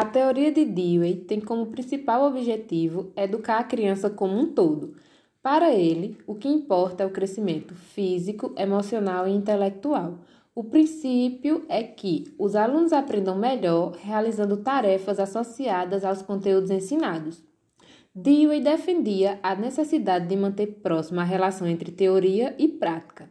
A teoria de Dewey tem como principal objetivo educar a criança como um todo. Para ele, o que importa é o crescimento físico, emocional e intelectual. O princípio é que os alunos aprendam melhor realizando tarefas associadas aos conteúdos ensinados. Dewey defendia a necessidade de manter próxima a relação entre teoria e prática.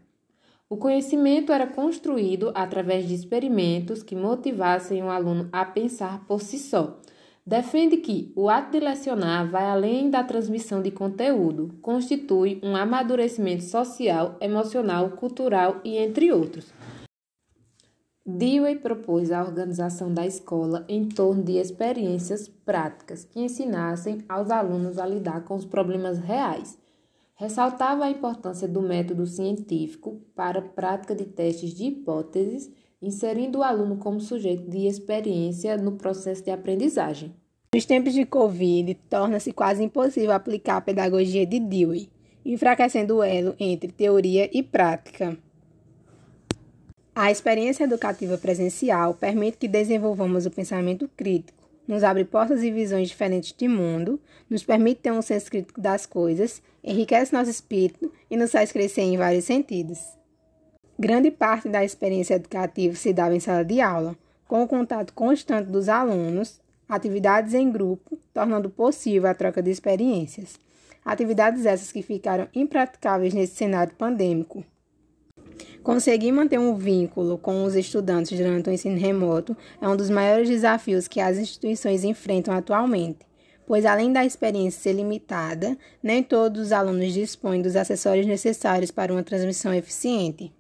O conhecimento era construído através de experimentos que motivassem o aluno a pensar por si só. Defende que o ato de lecionar vai além da transmissão de conteúdo, constitui um amadurecimento social, emocional, cultural e entre outros. Dewey propôs a organização da escola em torno de experiências práticas que ensinassem aos alunos a lidar com os problemas reais Ressaltava a importância do método científico para a prática de testes de hipóteses, inserindo o aluno como sujeito de experiência no processo de aprendizagem. Nos tempos de Covid, torna-se quase impossível aplicar a pedagogia de Dewey, enfraquecendo o elo entre teoria e prática. A experiência educativa presencial permite que desenvolvamos o pensamento crítico nos abre portas e visões diferentes de mundo, nos permite ter um senso crítico das coisas, enriquece nosso espírito e nos faz crescer em vários sentidos. Grande parte da experiência educativa se dava em sala de aula, com o contato constante dos alunos, atividades em grupo, tornando possível a troca de experiências. Atividades essas que ficaram impraticáveis nesse cenário pandêmico. Conseguir manter um vínculo com os estudantes durante o ensino remoto é um dos maiores desafios que as instituições enfrentam atualmente, pois além da experiência ser limitada, nem todos os alunos dispõem dos acessórios necessários para uma transmissão eficiente.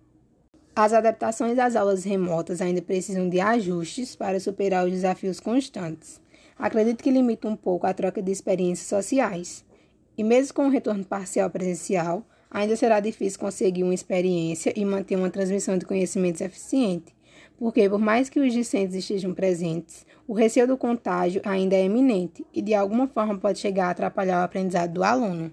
As adaptações às aulas remotas ainda precisam de ajustes para superar os desafios constantes. Acredito que limita um pouco a troca de experiências sociais. E mesmo com o retorno parcial presencial, ainda será difícil conseguir uma experiência e manter uma transmissão de conhecimentos eficiente, porque, por mais que os discentes estejam presentes, o receio do contágio ainda é iminente e, de alguma forma, pode chegar a atrapalhar o aprendizado do aluno.